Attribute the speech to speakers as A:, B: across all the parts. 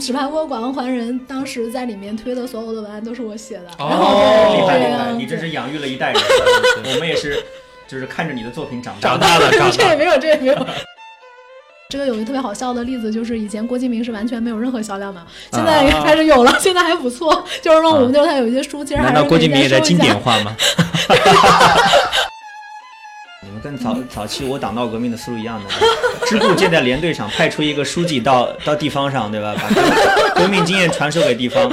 A: 纸牌屋馆还人当时在里面推的所有的文案都是我写的。
B: 哦，
C: 厉害厉
A: 对啊
C: 害，你真是养育了一代人。我们也是，就是看着你的作品长大
B: 长大了，长大。
A: 这也没有，这也没有。这个有一个特别好笑的例子，就是以前郭敬明是完全没有任何销量的，现在
C: 也
A: 开始有了，现在还不错。就是说我们就是他有一些书，其实还是
C: 难道郭敬明也在经
A: 可以再收一下
C: 典化吗？跟早早期我党闹革命的思路一样的，支部建在连队上，派出一个书记到到地方上，对吧？把革 革命经验传授给地方，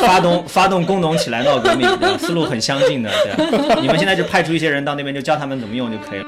C: 发动发动工农起来闹革命，对吧？思路很相近的，对吧。你们现在就派出一些人到那边，就教他们怎么用就可以了。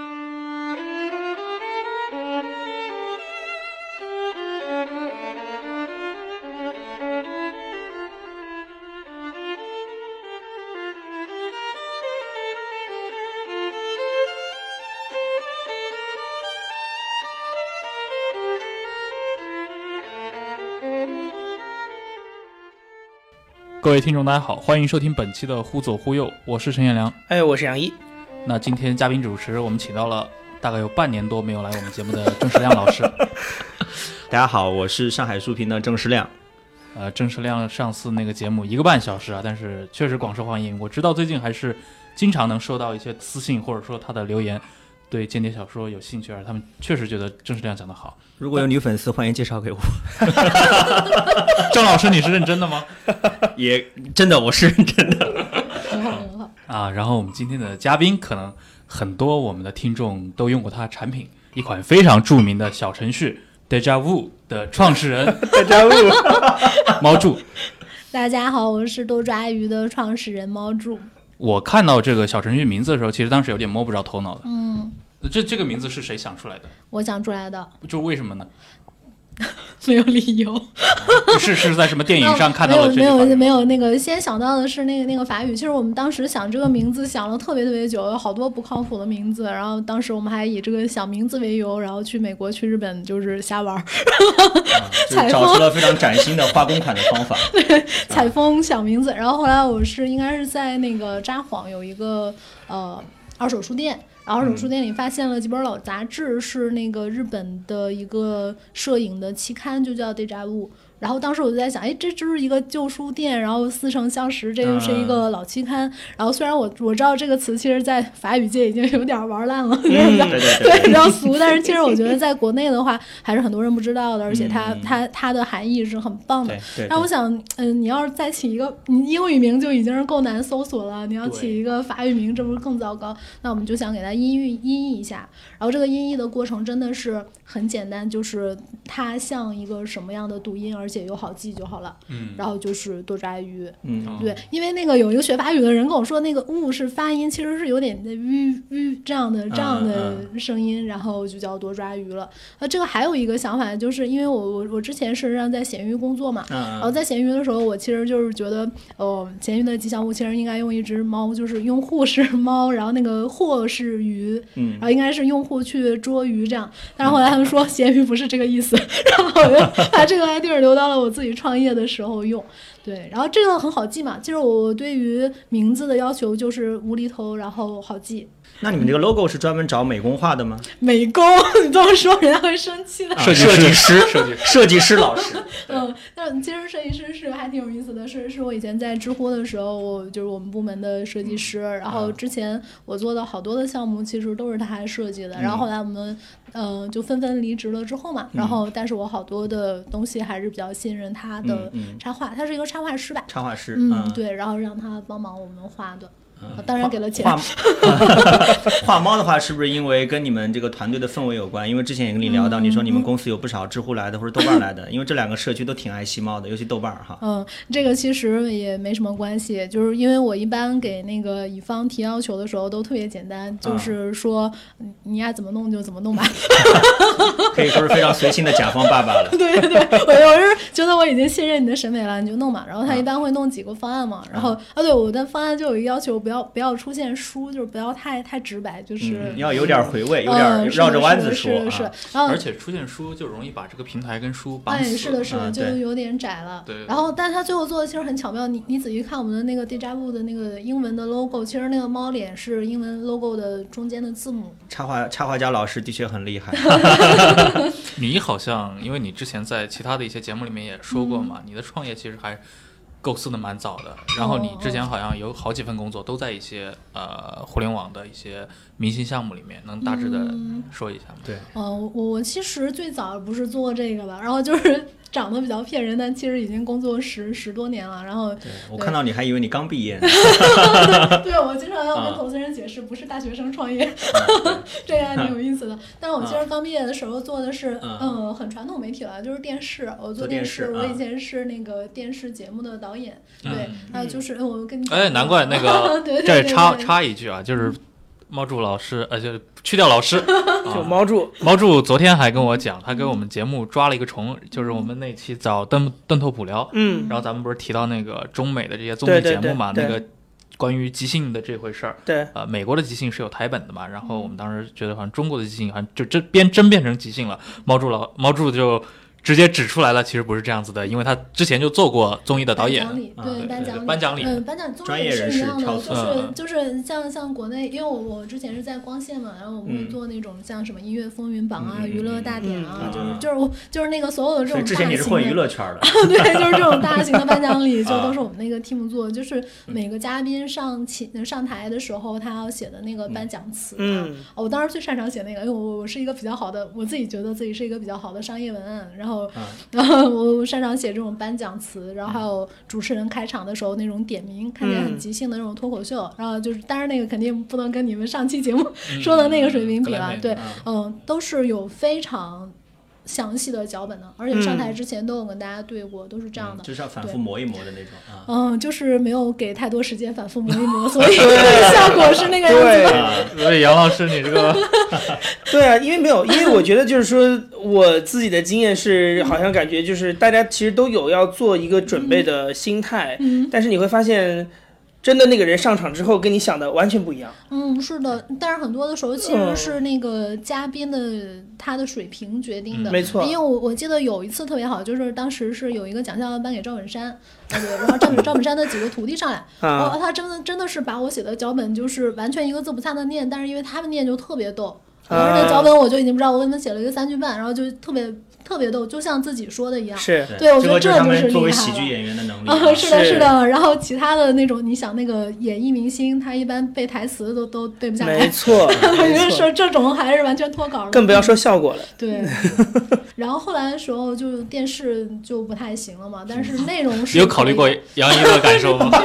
B: 各位听众，大家好，欢迎收听本期的《忽左忽右》，我是陈彦良。
D: 哎，我是杨一。
B: 那今天嘉宾主持，我们请到了大概有半年多没有来我们节目的郑世亮老师。
C: 大家好，我是上海书评的郑世亮。
B: 呃，郑世亮上次那个节目一个半小时啊，但是确实广受欢迎。我知道最近还是经常能收到一些私信，或者说他的留言，对间谍小说有兴趣，而他们确实觉得郑世亮讲的好。
C: 如果有女粉丝，欢迎介绍给我。
B: 郑老师，你是认真的吗？
C: 也真的，我是认真的。
A: 很好很好。
B: 啊，然后我们今天的嘉宾，可能很多我们的听众都用过他的产品，一款非常著名的小程序 Deja Vu 的创始人
C: Dejavu。
B: 猫柱。
A: 大家好，我是多抓鱼的创始人猫柱。
B: 我看到这个小程序名字的时候，其实当时有点摸不着头脑的。
A: 嗯，
B: 这这个名字是谁想出来的？
A: 我想出来的，
B: 就为什么呢？
A: 没有理由。
B: 是是在什么电影上看到
A: 没有没有没有那个，先想到的是那个那个法语。其实我们当时想这个名字想了特别特别久，有好多不靠谱的名字。然后当时我们还以这个想名字为由，然后去美国、去日本就是瞎玩儿，
C: 就是找出了非常崭新的画公款的方法。
A: 对采风想名字。然后后来我是应该是在那个札幌有一个呃二手书店。然后二手书店里发现了几本老杂志，是那个日本的一个摄影的期刊，就叫《Deja Vu》。然后当时我就在想，哎，这就是一个旧书店，然后似曾相识，这又是一个老期刊。然后虽然我我知道这个词，其实在法语界已经有点玩烂了，
C: 嗯，对对
A: 对，比
C: 对。
A: 较俗，但是其实我觉得在国内的话，还是很多人不知道的，而且它、
C: 嗯
A: 它它的含义是很棒的
C: 对。对
A: 然后我想，嗯，你要是再起一个，你英语名就已经是够难搜索了，你要起一个法语名，这不是更糟糕？那我们就想给它音译音译一下。然后这个音译的过程真的是很简单，就是它像一个什么样的读音，而且又好记就好了。
B: 嗯，
A: 然后就是多抓鱼，
C: 嗯，
A: 对，因为那个有一个学法语的人跟我说，那个“呜”是发音，其实是有点“吁吁”这样的这样的声音，然后就叫多抓鱼了。呃，这个还有一个想法，就是因为我我我之前是让在闲鱼工作嘛，然后
C: 嗯
A: 在闲鱼的时候，我其实就是觉得，哦，闲鱼的吉祥物其实应该用一只猫，就是用户是猫，然后那个货是鱼，
C: 嗯
A: 然后应该是用户去捉鱼这样。但是后来他们说闲鱼不是这个意思，然后我就把这个 idea 留到到了我自己创业的时候用。对，然后这个很好记嘛，其实我对于名字的要求就是无厘头，然后好记。
C: 那你们这个 logo 是专门找美工画的吗？
A: 美工，你这么说人家会生气的。
B: 设计
C: 设计
B: 师
C: 师，
B: 设计师。
C: 设计师老师。
A: 嗯，那其实设计师是还挺有意思的，是是我以前在知乎的时候，我就是我们部门的设计师，然后之前我做的好多的项目其实都是他设计的，然后后来我们嗯、呃就纷纷离职了之后嘛，然后但是我好多的东西还是比较信任他的
C: 嗯嗯。
A: 插画，他是一个插画师吧，
C: 插画师，
A: 嗯，对，然后让他帮忙我们画的，
C: 嗯
A: 当然给了钱
C: 画 画猫的话，是不是因为跟你们这个团队的氛围有关？因为之前也跟你聊到，你说你们公司有不少知乎来的或者豆瓣来的，因为这两个社区都挺爱惜猫的，尤其豆瓣哈。
A: 嗯，这个其实也没什么关系，就是因为我一般给那个乙方提要求的时候都特别简单，就是说嗯你爱怎么弄就怎么弄吧。
C: 可以说是非常随性的甲方爸爸了。
A: 对对，我我是觉得我已经信任你的审美了，你就弄嘛。然后他一般会弄几个方案嘛，然后啊，对我的方案就有一个要求，不要不要出现书，就是不要太太直白，就是
C: 嗯，要有点回味，有点绕着弯子
A: 是的是的是的
C: 说啊。
A: 然后
B: 而且出现书就容易把这个平台跟书绑
A: 哎，
B: 死。
A: 是的，是的，就有点窄了。
B: 对
A: 然后，但是他最后做的其实很巧妙，你你仔细看我们的那个 Deja Vu 的那个英文的 logo，其实那个猫脸是英文 logo 的中间的字母。
C: 插画插画家老师的确很厉害。
B: 你好像因为你之前前在其他的一些节目里面也说过嘛，你的创业其实还构思的蛮早的。然后你之前好像有好几份工作都在一些呃互联网的一些明星项目里面，能大致的
A: 嗯
B: 说一下吗？
C: 对，
A: 哦，我我其实最早不是做这个吧，然后就是 长得比较骗人，但其实已经工作十十多年了。然后，
C: 对我看到你还以为你刚毕业呢。
A: 对我经常要跟
C: 啊
A: 投资人解释，不是大学生创业，这个还挺有意思的。但是我其实刚毕业的时候做的是，
C: 嗯
A: 嗯，很传统媒体了，就是电视。我做
C: 做电视
A: 视，我
C: 啊
A: 以前是那个电视节目的导演，对
B: 嗯，
A: 还有就是呃我跟你讲
B: 哎，难怪那个
A: 对
B: 插插一句啊，就是猫柱老师，呃，就去掉老师，
D: 就
B: 啊
D: 猫柱，
B: 猫柱昨天还跟我讲，他给我们节目抓了一个虫，就是我们那期找邓邓拓普聊，
D: 嗯，
B: 然后咱们不是提到那个中美的这些综艺节目嘛，
D: 对对。
B: 那个关于即兴的这回事儿，
D: 对，
B: 呃，美国的即兴是有台本的嘛，然后我们当时觉得好像中国的即兴好像就真变真变成即兴了，猫柱老猫柱就直接指出来了，其实不是这样子的，因为他之前就做过综艺的导演。
A: 颁，奖礼
C: 啊
A: 对颁奖礼，
B: 颁奖礼。
A: 嗯，颁奖综艺
C: 专业人士
A: 是一样的，就是
B: 嗯
A: 就是像像国内，因为我我之前是在光线嘛，然后我们会
C: 嗯。
A: 做那种像什么音乐风云榜啊、娱乐大典啊，就是就是我就是那个所有的这种大型
C: 前你是混娱。乐圈的，
A: 对，就是这种大型的颁奖礼，就
C: 啊
A: 都是我们那个 team 做，就是每个嘉宾上起上台的时候，他要写的那个颁奖词。
D: 嗯，
A: 哦我当时最擅长写那个，因为我我是一个比较好的，我自己觉得自己是一个比较好的商业文案，然后
C: 嗯。
A: 然后我我擅长写这种颁奖词，然后还有主持人开场的时候那种点名，看起来很
D: 嗯。
A: 即兴的那种脱口秀，然后就是当然那个肯定不能跟你们上期节目说的那个水平比了，对，嗯，都是有非常详细的脚本呢，而且上台之前都有跟大家对过，都是这样的。
C: 就是要反复磨一磨的那种啊。
A: 嗯，就是没有给太多时间反复磨一磨，所以 效果是那个样子
D: 对
A: 的。
C: 啊，
B: 所以杨老师你这个
D: 对啊，因为没有，因为我觉得就是说，我自己的经验是，好像感觉就是大家其实都有要做一个准备的心态，
A: 嗯
D: 但是你会发现，真的那个人上场之后跟你想的完全不一样。
A: 嗯，是的，但是很多的时候其实是那个嘉宾的他的水平决定的。
D: 没错。
A: 因为我我记得有一次特别好，就是当时是有一个奖项要颁给赵本山，呃对，然后赵本赵本山的几个徒弟上来，他真的真的是把我写的脚本就是完全一个字不差的念，但是因为他们念就特别逗，当时那
D: 啊
A: 脚本我就已经不知道，我给他们写了一个三句半，然后就特别特别逗，就像自己说的一样。
D: 是，
A: 对我觉得
C: 这就是作为
A: 厉害了
C: 喜剧演员的能力。
A: 啊，是的，
D: 是
A: 是的。然后其他的那种，你想那个演艺明星，他一般背台词都都背不下来。
D: 没错，
A: 我觉得
D: 没错，
A: 是这种还是完全脱稿了，
D: 更不要说效果了。
A: 对。然后后来的时候，就电视就不太行了嘛，但是内容是
B: 有考虑过杨一的感受吗？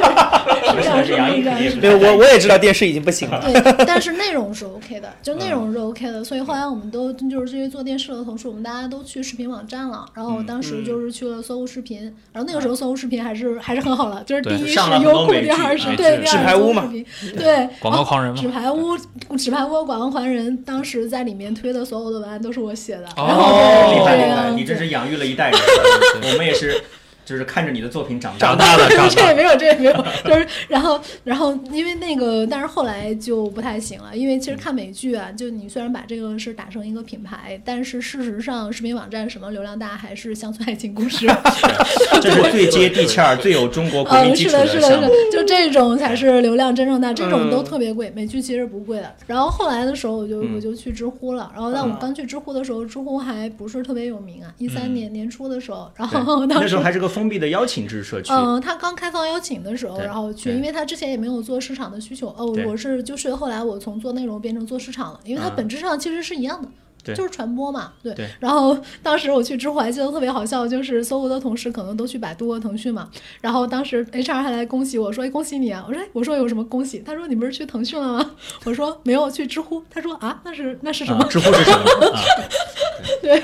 A: 是这样
C: 是杨
A: 是这样是
C: 毅肯定是
D: 对，我我也知道电视已经不行了。
A: 对，但是内容是 OK 的，就内容是 OK 的，所以后来我们都就是这些做电视的同事，我们大家都去视频网站了，然后我当时就是去了搜狐视频，然后那个时候搜狐视频还是还是很好了，就是第一是优酷，第二是对，第二是
D: 纸牌屋嘛
A: 搜狐视频，对，
B: 广告狂人嘛
A: 纸？牌屋，纸牌屋广告狂人当时在里面推的所有的文案都是我写的，
B: 哦
A: 然后
C: 哦，厉害厉害，你真是养育了一代人。我们也是，就是看着你的作品长
B: 长
C: 大的。
B: 大的，长大的。
A: 这也没有，这也没有，就是然后然后因为那个，但是后来就不太行了，因为其实看美剧啊，就你虽然把这个是打成一个品牌，但是事实上视频网站什么流量大还是乡村爱情故事
C: 这是最接地气儿、最有中国国民
A: 嗯，
C: 基础
A: 是的，是的，是的。，就这种才是流量真正大，这种都
D: 嗯
A: 特别贵，美剧其实不贵的。然后后来的时候，我就
C: 嗯
A: 我就去知乎了，然后在我刚去知乎的时候，知乎还不是特别有名啊，一三
C: 嗯
A: 年年初的时候，然后当时
C: 那时候还是个封闭的邀请制社区。
A: 嗯，他刚开放邀请的时候，然后去，因为他之前也没有做市场的需求。哦，我是就是后来我从做内容变成做市场了，因为它
C: 嗯
A: 本质上其实是一样的。
C: 对
A: 就是传播嘛，对。
C: 对
A: 然后当时我去知乎还记得特别好笑，就是搜狐的同事可能都去百度和腾讯嘛，然后当时 HR 还来恭喜我说：“哎，恭喜你啊！”我说：“哎，我说有什么恭喜？”他说：“你不是去腾讯了吗？” 我说：“没有，去知乎。”他说：“啊，那是那是什么？”
C: 啊，知乎是什么啊？
A: 对，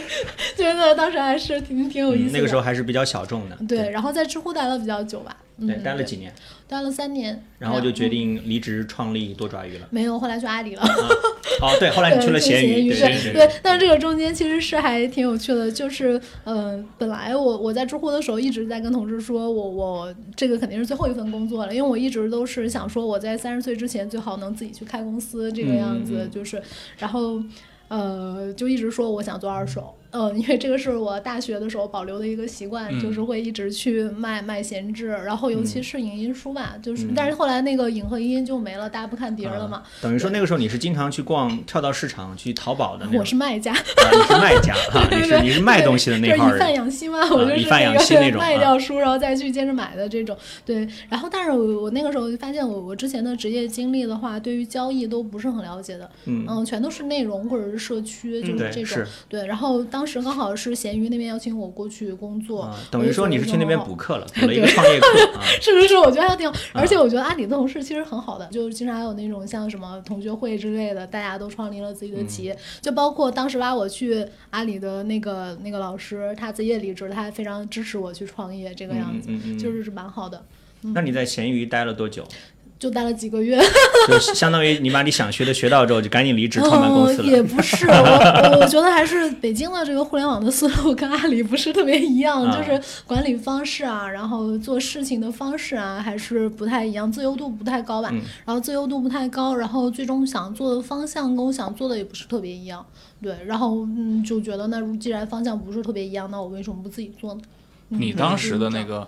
A: 觉得当时还是挺挺有意思的。
C: 嗯那个时候还是比较小众的。
A: 对，然后在知乎待了比较久吧，嗯，
C: 对，待了几年，
A: 待了三年，
C: 然后就决
A: 嗯
C: 定离职创立多爪鱼了。
A: 没有，后来去阿里了。
C: 哦，对，后来你去了闲鱼，
A: 对
C: 对
A: 对，但是这个中间其实是还挺有趣的，就是嗯、呃本来我我在知乎的时候一直在跟同事说，我我这个肯定是最后一份工作了，因为我一直都是想说我在三十岁之前最好能自己去开公司这个样子，就是然后。呃，就一直说我想做二手。呃，因为这个是我大学的时候保留的一个习惯，
B: 嗯
A: 就是会一直去卖卖闲置，然后尤其
C: 嗯
A: 是影音书吧，就是、
C: 嗯
A: 但是后来那个影和音就没了，大家不看碟儿了嘛。
C: 等于说那个时候你是经常去逛跳蚤市场去淘宝的那种，
A: 我是卖家，
C: 啊你是卖家哈，你是你是卖东西的
A: 就是以贩。养吸嘛，我就是
C: 以贩养吸
A: 那
C: 那种 啊
A: 卖掉书，然后再去接着买的这种。对，然后但是我我那个时候就发现我我之前的职业经历的话，对于交易都不是很了解的，
C: 嗯，
A: 嗯，全都是内容或者是社区，就是，这种。
C: 是
A: 对，然后当时刚好是闲鱼那边邀请我过去工作，
C: 啊，等于说你是去那边补
A: 补。
C: 课了，补了一个创业课 啊。
A: 是不是，我觉得还挺好，而且我觉得阿里的同事其实很好的，就是经常有那种像什么同学会之类的，大家都创立了自己的企业，就包括当时拉我去阿里的那个那个老师，他自己也离职，他还非常支持我去创业，这个样子，
C: 嗯嗯嗯
A: 就是是蛮好的，
C: 那你在闲鱼待了多久？
A: 就待了几个月。
C: 就是相当于你把你想学的学到之后，就赶紧离职创办公司
A: 嗯，也。不是，我我我觉得还是北京的这个互联网的思路跟阿里不是特别一样，
C: 啊
A: 就是管理方式啊，然后做事情的方式啊，还是不太一样，自由度不太高吧。
C: 嗯
A: 然后自由度不太高，然后最终想做的方向跟我想做的也不是特别一样，对，然后嗯就觉得那如既然方向不是特别一样，那我为什么不自己做呢？嗯
B: 你当时的那个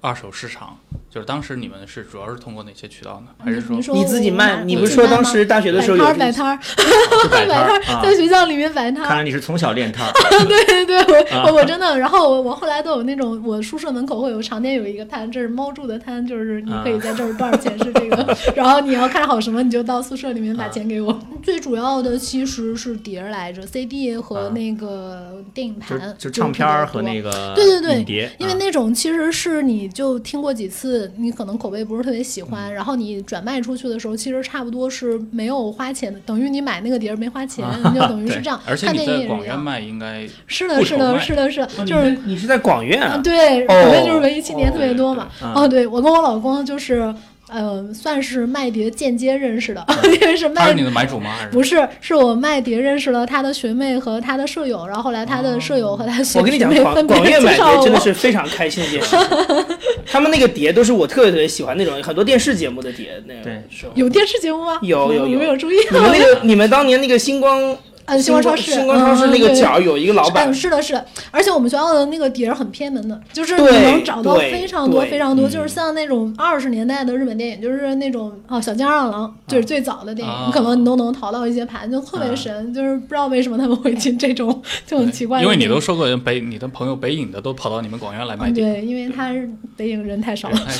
B: 二手市场，就是当时你们是主要是通过哪些渠道呢？还是说
A: 你说
D: 你自己卖，你不是说当时大学的时候有
A: 摆摊儿
C: 摆摊儿啊
A: 在学校里面摆摊儿
C: 看，来你是从小练摊儿。
A: 对对对，我、
C: 啊
A: 我我真的，然后我我后来都有那种，我宿舍门口会有常年有一个摊，这是猫住的摊，就是你可以在这儿多少钱是这个，然后你要看好什么，你就到宿舍里面把钱给我。最主要的其实是碟儿来着，CD 和
C: 啊
A: 那个电影
C: 就
A: 盘，
C: 就唱片儿和那
A: 个。对对对
C: 碟，
A: 因为
C: 啊
A: 那种其实是你就听过几次，你可能口碑不是特别喜
C: 嗯
A: 欢，然后你转卖出去的时候，其实差不多是没有花钱的，等于你买那个碟儿没花钱，你就等于是这样。
B: 而且你
A: 看电影
B: 在
A: 也是一样。
B: 广院卖应该
A: 是的，是的，是的，是就是
D: 你你是在广院
A: 啊，
D: 啊？
A: 对，
D: 哦
A: 广院就是文艺青年特别多嘛。
C: 对对
A: 哦，对我跟我老公就是，呃，算是麦碟间接认识的，因为是卖
B: 他是你的买主吗？还是
A: 不是，是我麦碟认识了他的学妹和他的舍友，然后后来他的舍友和他学
D: 我跟你讲，广
A: 分别
D: 广院买
A: 介绍我。
D: 碟真的是非常开心的一件事情。他们那个碟都是我特别特别喜欢那种很多电视节目的碟，那个
C: 对
A: 有电视节目吗？
D: 有有有
A: 你没有注意？
D: 你们那个你们当年那个星光
A: 嗯，星光超市，
D: 星光超市那个角有一个老板
A: 嗯，，是的，是的，而且我们学校的那个底儿很偏门的，就是你能找到非常多非常多，
C: 嗯。
A: 就是像那种二十年代的日本电影，就是那种哦小津安二郎，就是最早的电影，
B: 啊。
A: 你可能你都能淘到一些盘，就特别神，就是不知道为什么他们会进这种 就很奇怪
B: 因为。你都说过北，你的朋友北影的都跑到你们广元来买
A: 对，因为他是北影人太少了。
B: 哎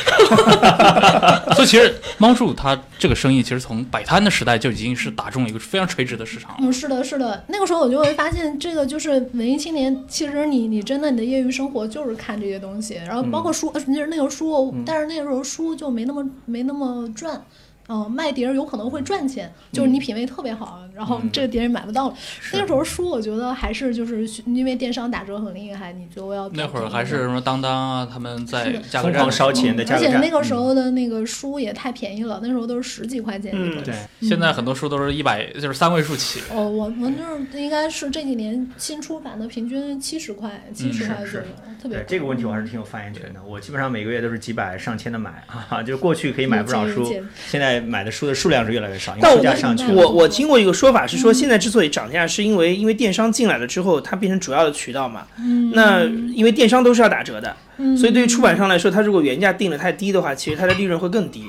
B: 所以其实猫叔他这个生意，其实从摆摊的时代就已经是打中了一个非常垂直的市场了。
A: 嗯，是的，是的，那个时候我就会发现，这个就是文艺青年，其实你你真的你的业余生活就是看这些东西，然后包括书，呃其实那个书，但是那个时候书就没那么没那么赚。嗯、卖碟儿有可能会赚钱，就是你品味特别好，然后这个碟儿买不到了。那个时候书，我觉得还是就是因为电商打折很厉害，你就要
B: 那会儿还是什么当当啊，他们在
C: 疯
B: 价格战
C: 狂烧钱的
A: 而且。那个时候的那个书也太便宜了，那时候都是十几块钱一本。
D: 嗯
C: 对，
B: 现在很多书都是一百，就是三位数起。
A: 哦，我我就是应该是这几年新出版的，平均七十块，七十块左右，特别
C: 这个问题我还是挺有发言权的。我基本上每个月都是几百上千的买啊，就是过去可以买不少书现在买的书的数量是越来越少，因为书价上去了。
D: 我我听过一个说法是说，现在之所以涨价，是因为因为电商进来了之后，它变成主要的渠道嘛。
A: 嗯
D: 那因为电商都是要打折的，
A: 嗯
D: 所以对于出版商来说，它如果原价定的太低的话，其实它的利润会更低。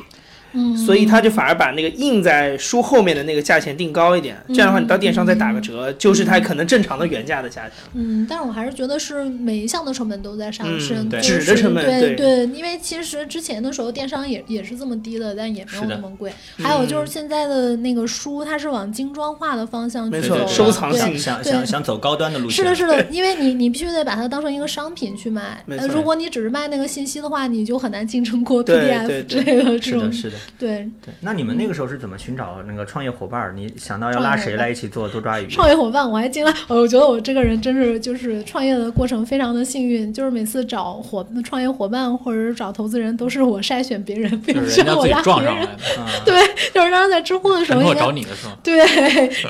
A: 嗯，
D: 所以他就反而把那个印在书后面的那个价钱定高一点，这样的话你到电商再打个折，就是他可能正常的原价的价钱。
A: 嗯，但是我还是觉得是每一项的成本都在上升，
D: 嗯
C: 对
D: 纸的成本
A: 对
D: 对
A: 因为其实之前的时候电商也也是这么低的，但也没有那么贵。还有就是现在的那个书，它是往精装化的方向去
D: 没错
A: 走，
D: 收藏
A: 对
D: 性
C: 想想想走高端的路线。
A: 是的，是的，因为你你必须得把它当成一个商品去卖。呃，如果你只是卖那个信息的话，你就很难竞争过 PDF
D: 对对
A: 之类的这种
C: 是的，。是的。
A: 对，
C: 对，那你们那个时候是怎么寻找那个创业伙伴儿？你想到要拉谁来一起做多抓鱼？
A: 创业伙伴，我还进来，我觉得我这个人真是就是创业的过程非常的幸运，就是每次找伙创业伙伴或者是找投资人，都是我筛选别人，并
B: 就
A: 不
B: 是人家自己
A: 我拉别人。
B: 撞上来的，
C: 嗯，
A: 对，就是当时在知乎的时候，
B: 很多
A: 应该
B: 找你的时候？
A: 对，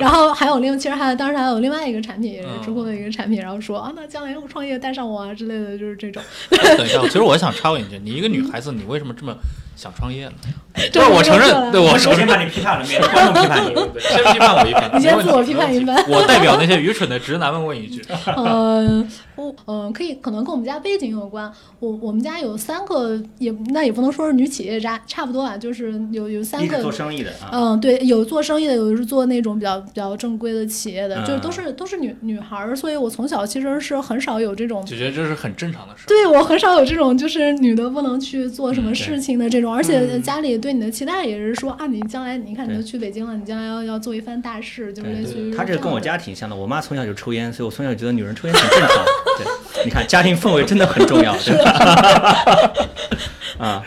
A: 然后还有另，其实还有当时还有另外一个产品，也是知乎的一个产品，然后说啊，那将来我创业带上我啊之类的，就是这种。
B: 等一下，其实我想插问一句，你一个女孩子，你为什么这么想创业呢？
A: 不
B: 是，我承认，对
C: 我
B: 我承认。
C: 首先把你批判了，免得 观众批判你。
B: 对先批判我一番，
A: 你先
B: 没问题
A: 自我批判一番。
B: 我代表那些愚蠢的直男们问一句：
A: 呃，我呃，可以可能跟我们家背景有关。我我们家有三个，也那也不能说是女企业家，差不多啊，就是有有三个
C: 做生意的啊，
A: 嗯，对，有做生意的，有的是做那种比较比较正规的企业的，就是都
C: 嗯
A: 是都是女女孩儿，所以我从小其实是很少有这种。
B: 就觉得这是很正常的事。
A: 对我很少有这种就是女的不能去做什么事情的这种，而且
D: 嗯
A: 家里对你的期待也是说啊，你将来你看你
C: 对
A: 都去北京了，你将来要要做一番大事，就是类似于
C: 他这个跟我家挺像的。我妈从小就抽烟，所以我从小觉得女人抽烟很正常。对，你看家庭氛围真的很重要，对吧？啊，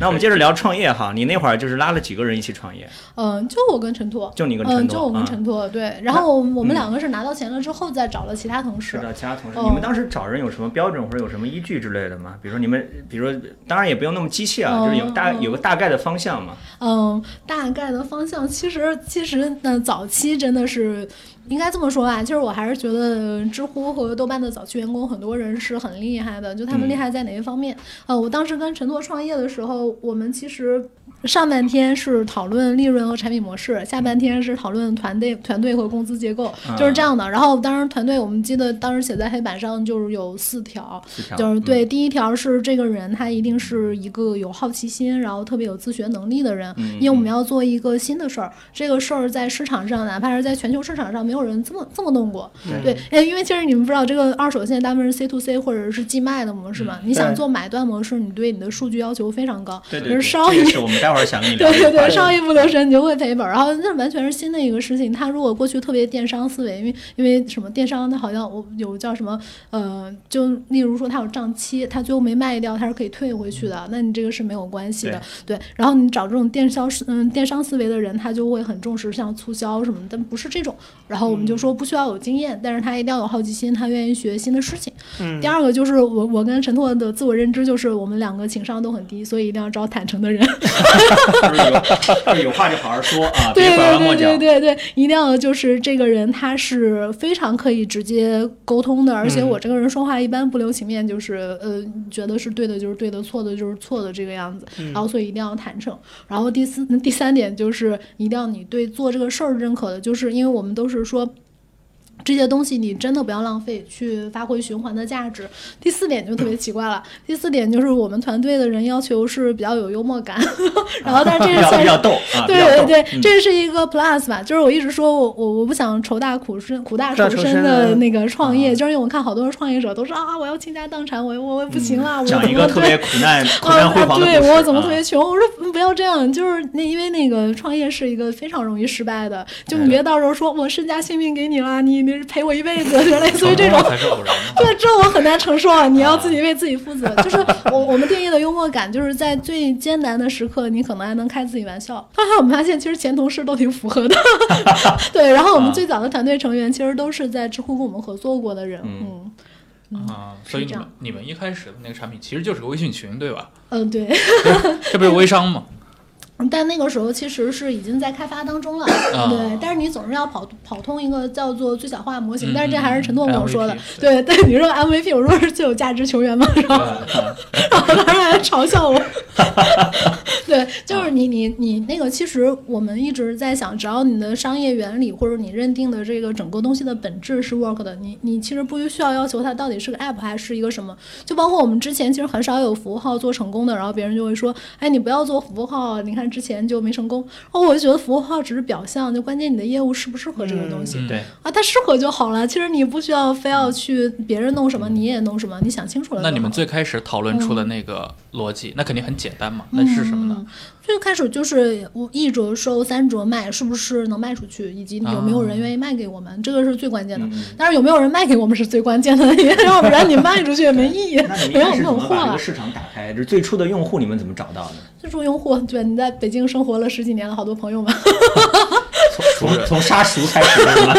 C: 那我们接着聊创业哈。你那会儿就是拉了几个人一起创业？
A: 嗯，就我跟陈拓，
C: 就你跟
A: 嗯，
C: 陈拓啊
A: 就我跟陈拓对，然后我们
C: 嗯
A: 两个是拿到钱了之后再找了其他同事
C: 找，其他同事，
A: 哦
C: 你们当时找人有什么标准或者有什么依据之类的吗？比如说你们，比如说，当然也不用那么机械啊，就是有大
A: 哦
C: 有个大概的方向嘛。
A: 嗯，大概的方向其实其实呢，早期真的是应该这么说吧。其实我还是觉得知乎和豆瓣的早期员工很多人是很厉害的，就他们厉害在哪一方面？呃，我当时跟陈拓创业的时候，我们其实。上半天是讨论利润和产品模式，下半天是讨论团队、团队和工资结构，就是这样的。然后，当时团队我们记得当时写在黑板上就是有四条，
C: 四条
A: 就是对，第一条是这个人他一定是一个有好奇心，然后特别有自学能力的人，
C: 嗯
A: 因为我们要做一个新的事儿，这个事儿在市场上，哪怕是在全球市场上，没有人这么这么弄过。对，哎因为其实你们不知道，这个二手现在大部分是 C to C 或者是寄卖的模式嘛，你想做买断模式，你对你的数据要求非常高，
C: 对对对，
A: 就是商业
C: 这个是我们待会儿想跟你聊
A: 对对对。稍一不留神你就会赔本儿，然后那完全是新的一个事情。他如果过去特别电商思维，因为因为什么电商，他好像我有叫什么呃，就例如说他有账期，他最后没卖掉，他是可以退回去的，那你这个是没有关系的。对，然后你找这种电销嗯电商思维的人，他就会很重视像促销什么的，但不是这种。然后我们就说不需要有经验，但是他一定要有好奇心，他愿意学新的事情。
D: 嗯
A: 第二个就是我我跟陈拓的自我认知就是我们两个情商都很低，所以一定要找坦诚的人。
C: 就是有就是有话就好好说啊，别
A: 对
C: 拐弯抹角
A: 对对。对对，一定要就是这个人他是非常可以直接沟通的，而且
D: 嗯
A: 我这个人说话一般不留情面，就是呃觉得是对的就是对的，错的就是错的这个样子，
D: 嗯
A: 然后所以一定要坦诚。然后第四第三点就是一定要你对做这个事儿认可的，就是因为我们都是说。这些东西你真的不要浪费，去发挥循环的价值。第四点就特别奇怪了，第四点就是我们团队的人要求是比较有幽默感，然后但是这个算是
C: 比较逗啊，
A: 对对对，
C: 嗯
A: 这是一个 plus 吧，就是我一直说我我我不想愁大苦深苦大仇
D: 仇深的
A: 那个创业，
C: 啊
A: 就是因为我看好多创业者都说啊，我要倾家荡产，我我我不行了，我怎么
C: 个特别苦难 苦难
A: 啊。对我怎么
C: 啊
A: 特别穷？我说嗯不要这样，就是那因为那个创业是一个非常容易失败的，就你
C: 嗯
A: 别到时候说我身家性命给你了，你你陪我一辈子，就类似于这种。对，这我很难承受啊！你要自己为自己负责。就是我我们定义的幽默感，就是在最艰难的时刻，你可能还能开自己玩笑。后来我们发现，其实前同事都挺符合的。对，然后我们
C: 啊
A: 最早的团队成员其实都是在知乎跟我们合作过的人。
C: 嗯
A: 嗯
B: 啊，所以你们你们一开始的那个产品其实就是个微信群，对吧？
A: 嗯、对。
B: 这不是微商吗？
A: 但那个时候其实是已经在开发当中了，
B: 啊
A: 对。但是你总是要跑跑通一个叫做最小化模型，
B: 嗯
A: 但是这还是陈栋跟我说的对对。你说 MVP，我说是最有价值球员嘛，然后 然后当然还嘲笑我。对，就是你你你那个，其实我们一直在想，只要你的商业原理或者你认定的这个整个东西的本质是 work 的，你你其实不需要要求它到底是个 app 还是一个什么。就包括我们之前其实很少有服务号做成功的，然后别人就会说，哎，你不要做服务号，你看之前就没成功。哦，我就觉得服务号只是表象，就关键你的业务适不适合这个东西。
B: 嗯
C: 对，
A: 啊，它适合就好了。其实你不需要非要去别人弄什么，你也弄什么，你想清楚了。
B: 那你们最开始讨论出的那个逻辑，那肯定很简单嘛？那是什么呢？
A: 嗯？最开始就是我一折收三折卖，是不是能卖出去，以及有没有人愿意卖给我们，这个是最关键的。
C: 嗯
A: 但是有没有人卖给我们是最关键的，因为要不然你卖出去也没意义，
C: 那你们一
A: 没有
C: 开始
A: 没有货啊
C: 怎么把这个。市场打开？就是最初的用户你们怎么找到的？
A: 众用户，对，你在北京生活了十几年了，好多朋友们。
C: 从从杀熟开始是吗？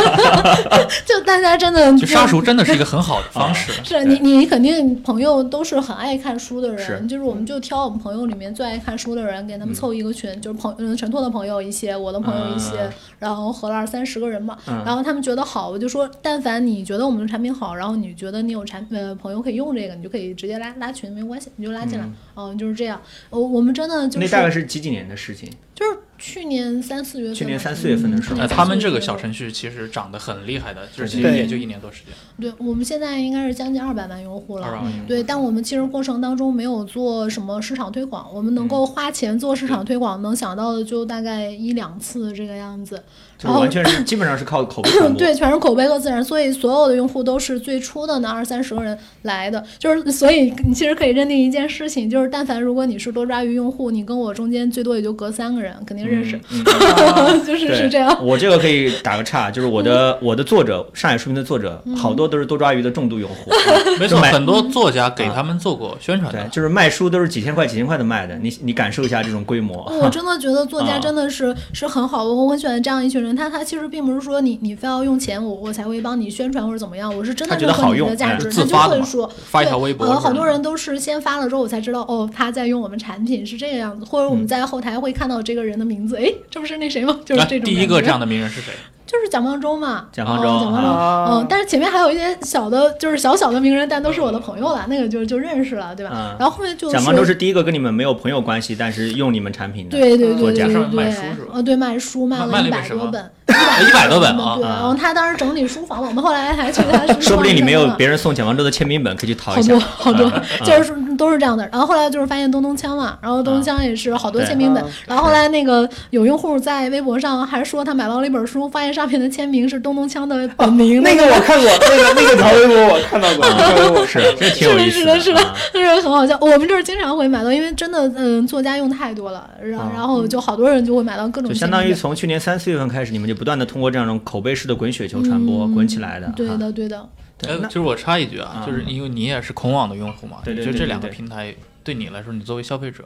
A: 就大家真的
B: 就杀熟真的是一个很好的方式。
A: 是你，你肯定朋友都是很爱看书的
C: 是
A: 人，就是我们就挑我们朋友里面最爱看书的人，给他们凑一个群，就是朋嗯陈拓的朋友一些，我的朋友一些，
C: 嗯
A: 然后合了二三十个人嘛，
C: 嗯
A: 然后他们觉得好，我就说，但凡你觉得我们的产品好，然后你觉得你有产呃朋友可以用这个，你就可以直接拉拉群，没关系，你就拉进来，嗯，就是这样。我我们真的就是那
C: 大概是几几年的事情？
A: 就是去年三四月份，
C: 去年三四月份的时候
B: 他们这个小程序其实涨得很厉害的，就是其
D: 对
B: 实也就一年多时间，
A: 对，我们现在应该是将近二百万用户了。对，但我们其实过程当中没有做什么市场推广，我们能
C: 嗯
A: 够花钱做市场推广，能想到的就大概一两次这个样子。
C: 就是完全是基本上是靠口碑传播。
A: 对，全是口碑和自然，所以所有的用户都是最初的那二三十个人来的，就是所以你其实可以认定一件事情，就是但凡如果你是多抓鱼用户，你跟我中间最多也就隔三个人，肯定认识，
C: 嗯嗯
A: 就是是这样。
C: 我这个可以打个岔，就是我的我的作者，上海书评的作者，好多都是多抓鱼的重度用户。
B: 没错，很多作家给他们做过宣传
C: 对，就是卖书都是几千块、几千块的卖的，你你感受一下这种规模。
A: 我真的觉得作家
C: 啊
A: 真的是、是很好，我很喜欢这样一群人。他他其实并不是说你你非要用钱，我我才会帮你宣传或者怎么样，我是真的
C: 觉
A: 认可你的价值，他就会说。
B: 发一条微博
A: 呃，
B: 是吧，
A: 好多人都是先发了之后，我才知道哦，他在用我们产品是这个样子，或者我们在后台会看到这个人的名字，哎、这不是那谁吗？就是这种
B: 第一个这样的名人是谁？
A: 就是蒋方舟嘛，
C: 蒋方舟
A: 哦蒋方舟，
D: 啊
A: 嗯，但是前面还有一些小的，就是小小的名人，但都是我的朋友了，那个就就认识了，对吧？
C: 嗯
A: 然后后面就是
C: 蒋方舟是第一个跟你们没有朋友关系，但是用你们产品的。
A: 对对对对对对，
B: 上卖书是吧
A: 呃，对，卖书卖
B: 卖
A: 了一
B: 卖了一本什么
A: 百多本，
B: 一百多本 啊
A: 然后他当时整理书房嘛，我们后来还去他 书房
C: 说不定里面有别人送蒋方舟的签名本，可以去淘一下
A: 好多。好多
C: 啊，
A: 就是说都是这样的。然后后来就是发现东东枪嘛，然后东东枪也是好多签名本
D: 啊。
A: 然后后来那个有用户在微博上还说他买到了一本书，发现上面的签名是东东枪的本名。
D: 那个我看过，那个那个条微博我看到过，那条微博我看到过
C: 这挺有意思
A: 是的，是的，是
C: 啊
A: 的，就是很好笑。我们这儿经常会买到，因为真的，嗯，作家用太多了，然
C: 啊
A: 然后就好多人就会买到各种
C: 就相当于从去年三四月份开始，你们就不断的通过这样一种口碑式的滚雪球传播、
A: 嗯
C: 滚起来的。
A: 对的，对的。
C: 对那
B: 呃就是我插一句啊，
C: 啊
B: 就是因为你也是孔网的用户嘛，
C: 对对
B: 你觉得这两个平台对你来说，你作为消费者，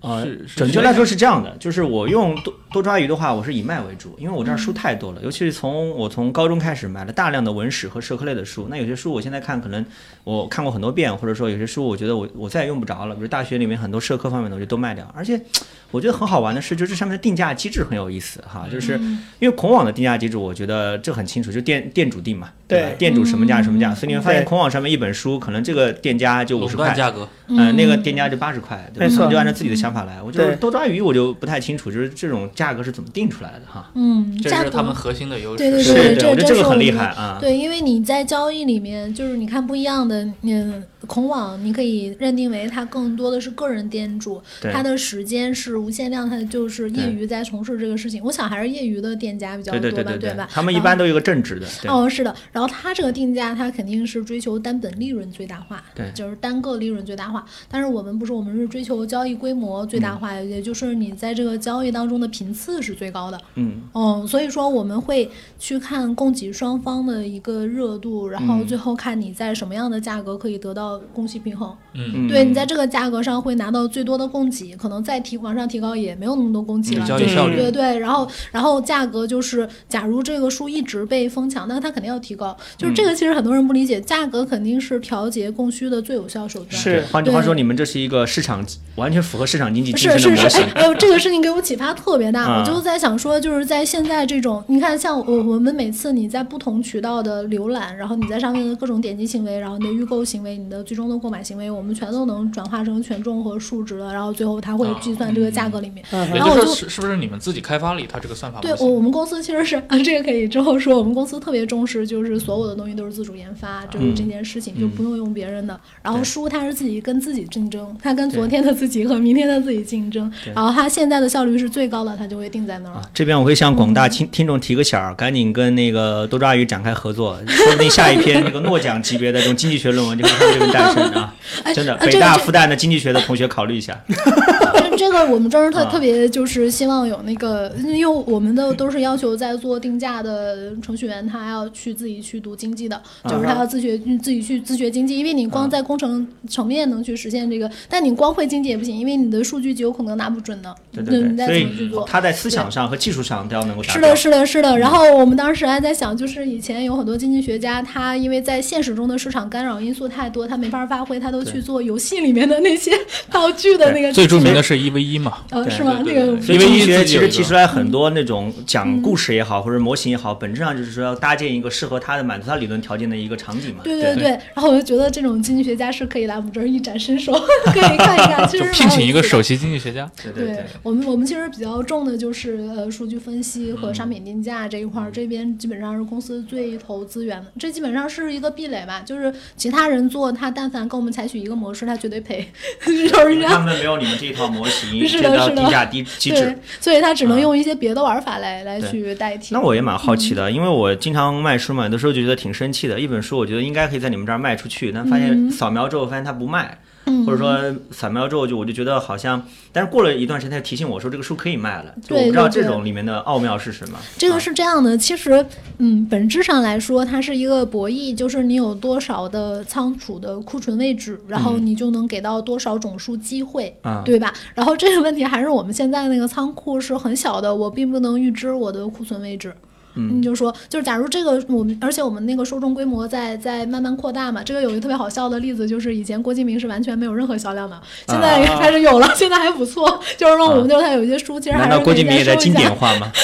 C: 呃
B: 是，是
C: 准确来说是这样的，就是我用多多抓鱼的话，我是以卖为主，因为我这儿书太多了，尤其是从我从高中开始买了大量的文史和社科类的书，那有些书我现在看可能我看过很多遍，或者说有些书我觉得我我再也用不着了，比如大学里面很多社科方面的我就都卖掉，而且我觉得很好玩的是，就这上面的定价机制很有意思哈，就是因为孔网的定价机制，我觉得这很清楚，就店店主定嘛，对吧
D: 对
C: 店主什么价什么价，
A: 嗯
C: 所以你会发现孔网上面一本书可能这个店家就五十块，
B: 价格，
C: 嗯，那个店家就八十块，对吧？
D: 没错
C: 他们就按照自己的想法来。我就是
D: 对
C: 多抓鱼，我就不太清楚，就是这种价格是怎么定出来的哈。
A: 嗯，价格
B: 这是他们核心的优势。
A: 对对对这
C: 我觉得这个很厉害啊。
A: 对，因为你在交易里面，就是你看不一样的，嗯，孔网你可以认定为它更多的是个人店主，
C: 对
A: 他的时间是无限量，他就是业余在从事这个事情。我想还是业余的店家比较多吧，
C: 对对对
A: 吧？
C: 他们一般都有个正职的，
A: 哦，是的，然后他这个定价，他肯定是追求单本利润最大化，
C: 对
A: 就是单个利润最大化。但是我们不是，我们是追求交易规模最大
C: 嗯
A: 化，也就是你在这个交易当中的频次是最高的。
C: 嗯，
A: 嗯，所以说我们会去看供给双方的一个热度，然后
C: 嗯
A: 最后看你在什么样的价格可以得到供需平衡。
B: 嗯，
C: 嗯
A: 对你在这个价格上会拿到最多的供给，可能再提往上提高也没有那么多供给
B: 嗯
A: 了。就是
B: 交易效率
A: 对对，然后然后价格就是，假如这个书一直被疯抢，那它肯定要提高。就是这个其实很多人不理解，价格肯定是调节供需的最有效手段。
D: 是
C: 换句话说，你们这是一个市场完全符合市场经济精
A: 是是是，
C: 神的模型
A: 哎。，哎呦，这个事情给我启发特别大。
C: 啊
A: 我就在想说，就是在现在这种，你看，像我我们每次你在不同渠道的浏览，然后你在上面的各种点击行为，然后你的预购行为，你的最终的购买行为，我们全都能转化成权重和数值了，然后最后它会计算这个价格里面。
D: 嗯
A: 然后我就
B: 就是，不是你们自己开发了一套这个算法？
A: 对我，我们公司其实是 啊，这个可以之后说。我们公司特别重视，就是所有的东西都是自主研发，就是这件事情、就不用用别人的。然后书它是自己跟自己竞争，它跟昨天的自己和明天的自己竞争。然后它现在的效率是最高的，它就会定在那儿。
C: 啊，这边我会向广大听听众提个醒儿，赶紧跟那个多抓鱼展开合作，说不定下一篇那个诺奖级别的这种经济学论文就会看这个诞生啊！
A: 哎，
C: 真的，北大复旦的经济学的同学考虑一下。
A: 这这个我们这儿特
C: 啊
A: 特别就是希望有那个，因为我们的都是要求在做定价的程序员，他要去自己去读经济的，就是他要自学自己去自学经济，因为你光在工程层面能去实现这个，但你光会经济也不行，因为你的数据极有可能拿不准的，
C: 对对对，
A: 你再
C: 所
A: 怎么去做。
C: 以他在思想上和技术上都要能够达
A: 是的，是的，是的。然后我们当时还在想，就是以前有很多经济学家，他因为在现实中的市场干扰因素太多，他没法发挥，他都去做游戏里面的那些 道具的那个
B: 最著名的是一 v 一嘛，
A: 呃，是吗？那个
B: 因为
C: 经济学其
B: 一 v 一其
C: 实提出来很多那种讲故事也好，或者模型也好，本质上就是说要搭建一个适合他的、满足他理论条件的一个场景嘛。对
A: 对对对，然后我就觉得这种经济学家是可以来我们这儿一展身手，可以看一看，其
B: 就
A: 实
B: 聘请一个首。席经济学家。
A: 对
C: 对对
A: 我们，我们其实比较重的就是呃数据分析和
C: 嗯
A: 商品定价这一块儿，这边基本上是公司最投资源的，这基本上是一个壁垒吧。就是其他人做，他但凡跟我们采取一个模式，他绝对赔，就是这
C: 他
A: 样。
C: 们没有你们这一套模型，
A: 是的是的
C: 定价低机制。，
A: 所以他只能
C: 啊
A: 用一些别的玩法来来去代替。
C: 那我也蛮好奇的，因为我经常卖书嘛，有的时候就觉得挺生气的。一本书我觉得应该可以在你们这儿卖出去，但发现
A: 嗯
C: 扫描之后发现它不卖，
A: 嗯
C: 或者说扫描之后就我就觉得好像，但是过了一段时间提醒我说这个书可以卖了，就我
A: 对
C: 不知道这种里面的奥妙是什么。
A: 这个
C: 啊
A: 是这样的，其实，嗯，本质上来说，它是一个博弈，就是你有多少的仓储的库存位置，然后你就能给到多少种书机会，
C: 嗯
A: 对吧？然后这个问题还是我们现在那个仓库是很小的，我并不能预知我的库存位置。
C: 嗯
A: 你就说，就是假如这个我们，而且我们那个受众规模在在慢慢扩大嘛。这个有一个特别好笑的例子，就是以前郭敬明是完全没有任何销量的，现在
C: 啊
A: 开始有了，现在还不错。就是说，我们
C: 啊
A: 就是他有一些书，其实还
C: 难道郭
A: 是可以
C: 敬明也在经
A: 收一下
C: 典化吗？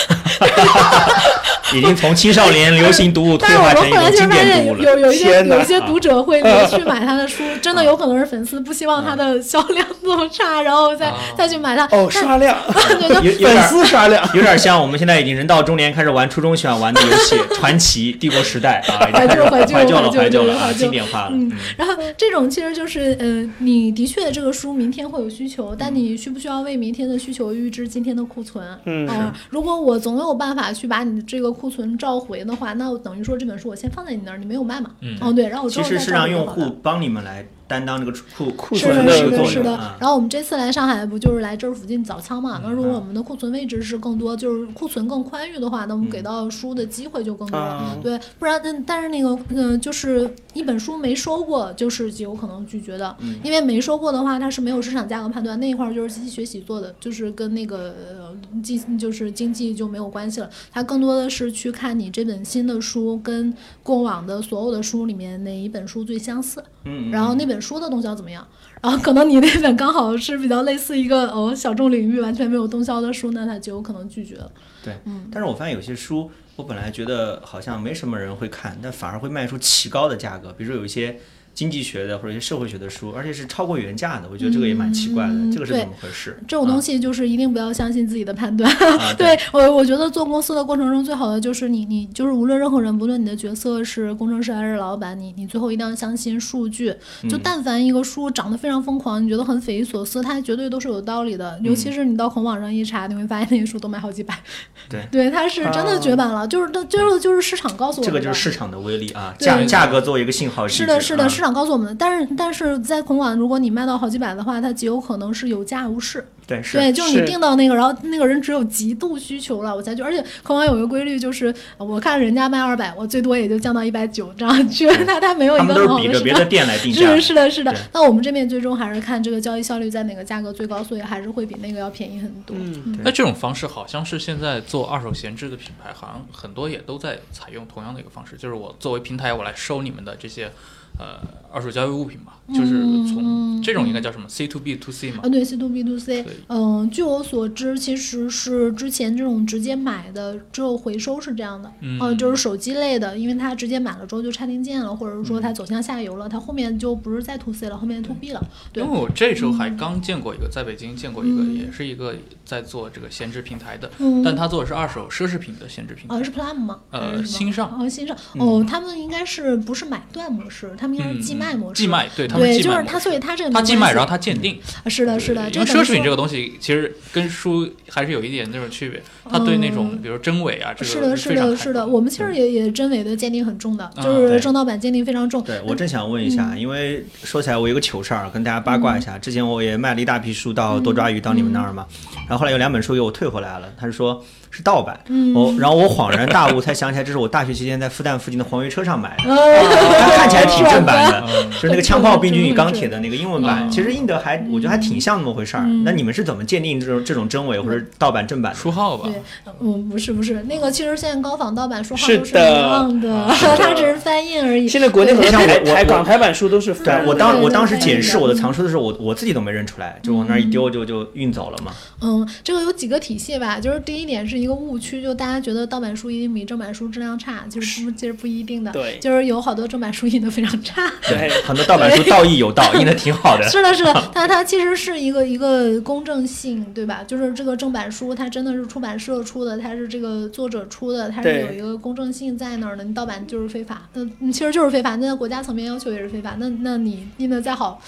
C: 已经从青少年流行读物退
A: 但是我
C: 化成一
A: 们后来
C: 种经
A: 就发现有
C: 典读物了。
A: 有有一些有一些读者会 会去买他的书，真的有可能是粉丝不希望他的销量这么差，然后再
B: 啊
A: 再去买他。
D: 哦，刷量，粉丝刷量。
C: 有点像我们现在已经人到中年开始玩初中喜欢玩的游戏《传奇》《帝国时代》啊，已经开始
A: 怀旧
C: 怀旧了，
A: 怀旧
C: 怀旧了啊，
A: 怀旧
C: 经典化了。
A: 嗯
C: 嗯，
A: 然后这种其实就是，呃，你的确这个书明天会有需求，但你需不需要为明天的需求预支今天的库存？
D: 嗯
A: 啊如果我总有办法去把你的这个库存召回的话，那我等于说这本书我先放在你那儿，你没有卖嘛？
B: 嗯
A: 哦，对，然后我之
C: 其实是让用户帮你们来担当这个库库
A: 是
C: 存
A: 的，是的，是的。然后我们这次来上海，不就是来这儿附近找仓嘛？那如果
C: 嗯
A: 我们的库存位置是更多，就是库存更宽裕的话，那我们给到书的机会就更多。
D: 啊
A: 对，不然但但是那个嗯，就是一本书没收过，就是极有可能拒绝的，
C: 嗯
A: 因为没收过的话，它是没有市场价格判断，那一块儿就是机器学习做的，就是跟那个呃经就是经济就没有关系了。它更多的是去看你这本新的书跟过往的所有的书里面哪一本书最相似。
C: 嗯，
A: 然后那本书的动销怎么样？然后可能你那本刚好是比较类似一个哦小众领域完全没有动销的书，那他就有可能拒绝了。
C: 对
A: 嗯，
C: 但是我发现有些书，我本来觉得好像没什么人会看，但反而会卖出奇高的价格。比如说有一些经济学的或者一些社会学的书，而且是超过原价的，我觉得这个也蛮奇怪的。
A: 嗯
C: 这个是怎么回事？
A: 这种东西就是一定不要相信自己的判断。
C: 啊，
A: 对 我，我觉得做公司的过程中最好的就是你，你就是无论任何人，不论你的角色是工程师还是老板，你你最后一定要相信数据。就
C: 嗯
A: 但凡一个书涨得非常疯狂，你觉得很匪夷所思，它绝对都是有道理的。尤其是你到孔网上一查，你会发现那些书都卖好几百。
C: 对
A: 对，它是真的绝版了，就是它就是就是市场告诉我
C: 这。个就是市场的威力啊，价价格作为一个信号。
A: 是的，是的，
C: 啊
A: 市场告诉我们的。但是但是在孔网，如果你卖到好几百的话，它极有可能是有价无市。
C: 对是
A: 对，就是
D: 是
A: 你定到那个，然后那个人只有极度需求了，我才去。而且孔网有一个规律，就是呃我看人家卖二百，我最多也就降到一百九这样去，他他没有一个很好
C: 们都是比着
A: 的市场。
C: 别的店来定价。
A: 是是的，是的。那我们这边最终还是看这个交易效率在哪个价格最高，所以还是会比那个要便宜很多。
D: 嗯
B: 那这种方式好像是现在做二手闲置的品牌，好像很多也都在采用同样的一个方式，就是我作为平台，我来收你们的这些呃二手交易物品吧，就是从这种应该叫什么 C to B to C 嘛
A: 啊，？对，C to B to C，嗯，据我所知，其实是之前这种直接买的，之后回收是这样的，
B: 嗯
A: 呃就是手机类的，因为它直接买了之后就插零件了，或者是说
B: 嗯
A: 它走向下游了，它后面就不是再 to C 了，后面 to B 了。对
B: 因为我这时候还刚见过一个，在北京见过一个，
A: 嗯
B: 也是一个在做这个闲置平台的，
A: 嗯，
B: 但他做的是二手奢侈品的闲置平台
A: 哦，。是 Plum 吗？还
B: 呃新上
A: 哦，新上哦，他们应该是不是买断模式？他们应该是寄卖模式。
B: 寄卖，对，他们
A: 对，就是他，所以他这个
B: 它寄卖，然后他鉴定。
A: 是的，是的，
B: 因为奢侈品这
A: 个
B: 个东西其实跟书还是有一点那种区别，他对那种比如真伪啊，这个
A: 是的，是的，是的，我们其实也也真伪的鉴定很重的，就
B: 嗯
A: 是
C: 对
A: 正盗版鉴定非常重。
C: 对我正想问一下，因为说起来我有个糗事儿，跟大家八卦一下。之前我也卖了一大批书到多抓鱼到你们那儿嘛，然后后来有两本书给我退回来了，他是说是盗版，我然后我恍然大悟，才想起来这是我大学期间在复旦附近的黄鱼车上买的，它看起来挺正版的，就是那个《枪炮、病菌与钢铁》的那个英文版，
B: 嗯。
C: 其实印的还我觉得还挺像那么回事儿。那你们是怎么鉴定这种这种真伪或者盗版正版的？
B: 书号吧。
A: 对，嗯，不是不是，那个其实现在高仿盗版书号
D: 是
A: 都是一样
D: 的。
A: 的，它只是翻印而已。
D: 现在国内很多
C: 像
D: 台
C: 我我
D: 港台版书都是
C: 对
D: 翻
C: 我当我当时检视我的藏书的时候，我我自己都没认出来，就往那儿一丢就就运走了嘛。
A: 嗯，这个有几个体系吧，就是第一点是一个误区，就大家觉得盗版书一定比正版书质量差，就是不其实不一定的。
D: 对
A: 就是有好多正版书印的非常差。
D: 对
C: 很多盗版书道义有道，印的挺好的。
A: 是的，是的，但它其实是一个一个公正性，对吧？就是这个正版书，它真的是出版社出的，它是这个作者出的，它是有一个公正性在那儿的。你盗版就是非法，那，你其实就是非法。那在国家层面要求也是非法，那那你印的再好，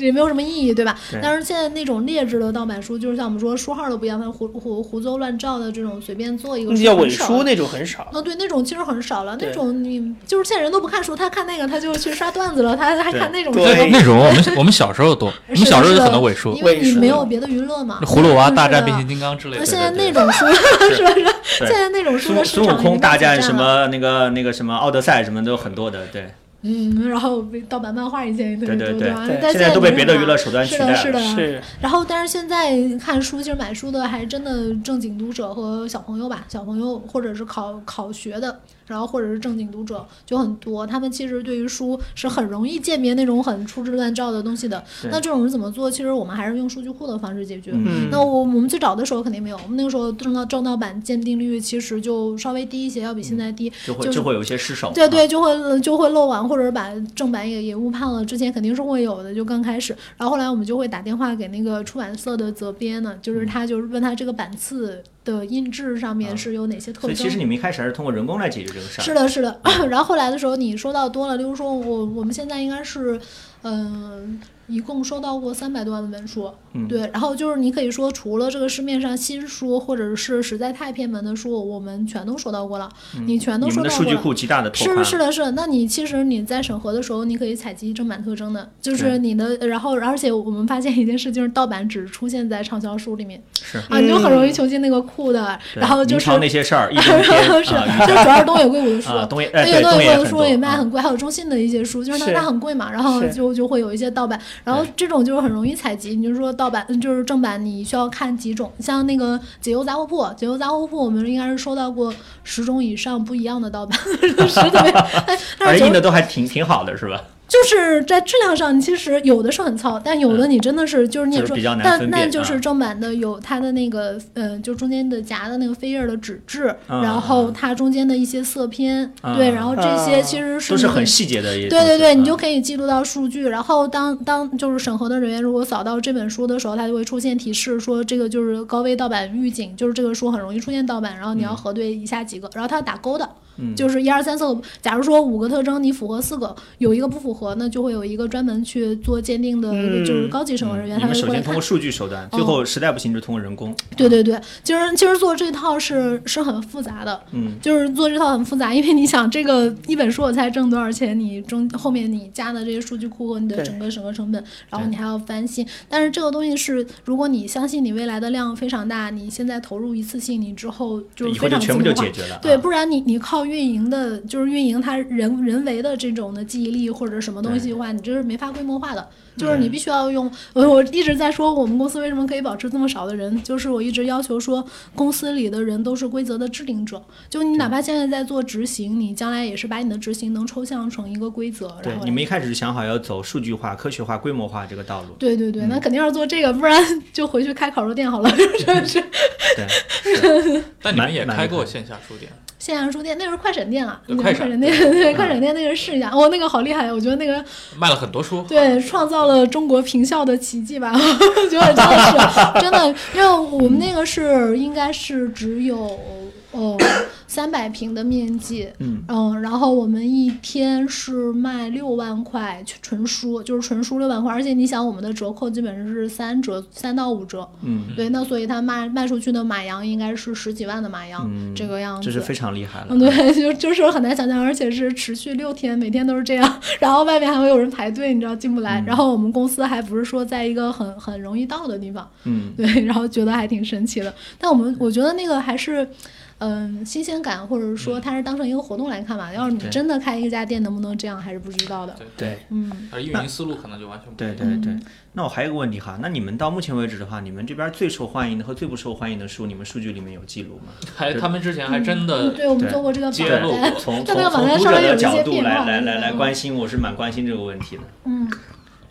A: 也没有什么意义，对吧？
C: 对
A: 但是现在那种劣质的盗版书，就是像我们说书号都不一样，它胡胡胡诌乱造的这种，随便做一个
D: 那叫伪
A: 书很少
D: 书那种很少。
A: 哦，对，那种其实很少了。那种你就是现在人都不看书，他看那个他就去刷段子了，他还看那种书。
D: 对
B: 那种我们我们小时候多，我们小时候有很多伪书，
A: 因为你没有别的娱乐嘛。
B: 葫芦娃大战变形金刚之类的。
A: 那现在那种书 是吧？是现在那种书
C: 孙
A: 的市
C: 孙悟空大战什？么那个那个什么奥德赛什么都很多的，对
A: 嗯，然后被盗版漫画以前也特别多，
C: 对对对
A: 吧？但
C: 现在都被
A: 没什么
C: 别的娱乐手段取
A: 是的，
C: 代了。
A: 是的，
D: 是
A: 然后，但是现在看书，其实买书的还真的正经读者和小朋友吧，小朋友或者是考考学的，然后或者是正经读者就很多。他们其实对于书是很容易鉴别那种很粗制滥造的东西的。那这种人怎么做？其实我们还是用数据库的方式解决。
C: 嗯
A: 那我我们最早的时候肯定没有，我们那个时候正到正盗版鉴定率其实就稍微低一些，要比现在低。就
C: 会就会有一些失手。
A: 对对，就会就会漏网，或者把正版也也误判了。之前肯定是会有的，就刚开始，然后后来我们就会打电话给那个出版社的责编呢，就是他就是问他这个版次的印制上面
C: 啊
A: 是有哪些特征。
C: 所以其实你们一开始还是通过人工来解决这个事儿。
A: 是的，是的。然后后来的时候，你收到多了，例如说我我们现在应该是，嗯、一共收到过三百多万的文书，
C: 嗯
A: 对。然后就是你可以说，除了这个市面上新书或者是实在太偏门的书，我们全都收到过了，你全都
C: 嗯你们的
A: 收到过了。
C: 数据库极大的拓宽。
A: 是是的，是的。那你其实你在审核的时候，你可以采集正版特征的，就是你的，然后而且我们发现一件事，就是盗版只出现在畅销书里面
C: 是
A: 啊，你就很容易穷尽那个库的。然后就是
C: 那些事儿，一中天
A: 是，
C: 啊，
A: 就主要是东野圭吾的 书。
C: 啊，东野东野
A: 圭吾的书也卖
C: 啊
A: 很贵，还有中信的一些书，就是它它很贵嘛，然后就就会有一些盗版，然后这种就是很容易采集。你就是说盗版，嗯就是正版，你需要看几种，像那个解忧杂货铺，解忧杂货铺我们应该是收到过十种以上不一样的盗版，十特别，哎但是九
C: 而印的都还挺挺好的，是吧？
A: 就是在质量上，其实有的是很糙，但有的你真的是就是你也说但那就是
C: 啊
A: 正版的有它的那个呃，就中间的夹的那个飞页的纸质，
C: 啊
A: 然后它中间的一些色偏，
C: 啊
A: 对，然后这些
D: 啊
A: 其实是
C: 都是很细节的
A: 对对对，你就可以记录到数据，然后当当就是审核的人员如果扫到这本书的时候，它就会出现提示说这个就是高危盗版预警，就是这个书很容易出现盗版，然后你要核对以下几个，然后它要打勾的，
C: 嗯
A: 就是一二三四个。假如说五个特征你符合四个，有一个不符合，那就会有一个专门去做鉴定的，
D: 嗯
A: 就是高级审核人员，他会过来看
C: 首先通过。数据手段，最后实在不行就通过人工。
A: 对对对，其实其实做这套是是很复杂的，
C: 嗯，
A: 就是做这套很复杂，因为你想这个一本书我才挣多少钱，你中后面你加的这些数据库和你的整个审核成本，然后你还要翻新。但是这个东西是，如果你相信你未来的量非常大，你现在投入一次性，你之后就是
C: 以后
A: 非
C: 就全部就
A: 常自动化
C: 解决了。
A: 对，
C: 啊
A: 不然你你靠运营的，就是运营它人人为的这种的记忆力或者什么东西的话，你这是没法规模化的。就是你必须要用，我 我一直在说我们公司为什么可以保持这么少的人，就是我一直要求说公司里的人都是规则的制定者，就你哪怕现在在做执行，你将来也是把你的执行能抽象成一个规则，然后，
C: 对你们一开始就想好要走数据化、科学化、规模化这个道路。
A: 对对对，
C: 嗯
A: 那肯定要做这个，不然就回去开烤肉店好了，是不是？
C: 对，是
B: 但你们也开过线下书店，
A: 线下书店那个是快闪店
B: 啊，快闪
A: 闪店，对快闪店那个试一下，哦，那个好厉害，我觉得那个
B: 卖了很多书。
A: 对，创造了中国平效的奇迹吧，我觉得真的是真的，因为我们那个是应该是只有呃三百平的面积，
C: 嗯
A: 然后我们一天是卖六万块纯书，就是纯书六万块，而且你想我们的折扣基本上是三折，三到五折，
C: 嗯，
A: 对，那所以他卖卖出去的马洋应该是十几万的马洋、
C: 嗯
A: 这个样子，
C: 这是非常厉害了。
A: 嗯，对，就就是很难想象，而且是持续六天，每天都是这样，然后外面还会有人排队，你知道进不来。然后我们公司还不是说在一个很很容易到的地方，
C: 嗯，
A: 对，然后觉得还挺神奇的。但我们我觉得那个还是。嗯，新鲜感，或者说它是当成一个活动来看吧。要是你真的开一家店，能不能这样，还是不知道的。
C: 对
A: 嗯，
B: 而运营思路可能就完全不一样。
C: 对对对。那我还有一个问题哈，那你们到目前为止的话，你们这边最受欢迎的和最不受欢迎的书，你们数据里面有记录吗？
B: 还他们之前还真的
A: 嗯对，我们做过这个榜
B: 揭露
A: 单，
C: 从从 从读
A: 网站上面有
C: 者的角度来来来来
A: 嗯
C: 关心，我是蛮关心这个问题的。
A: 嗯，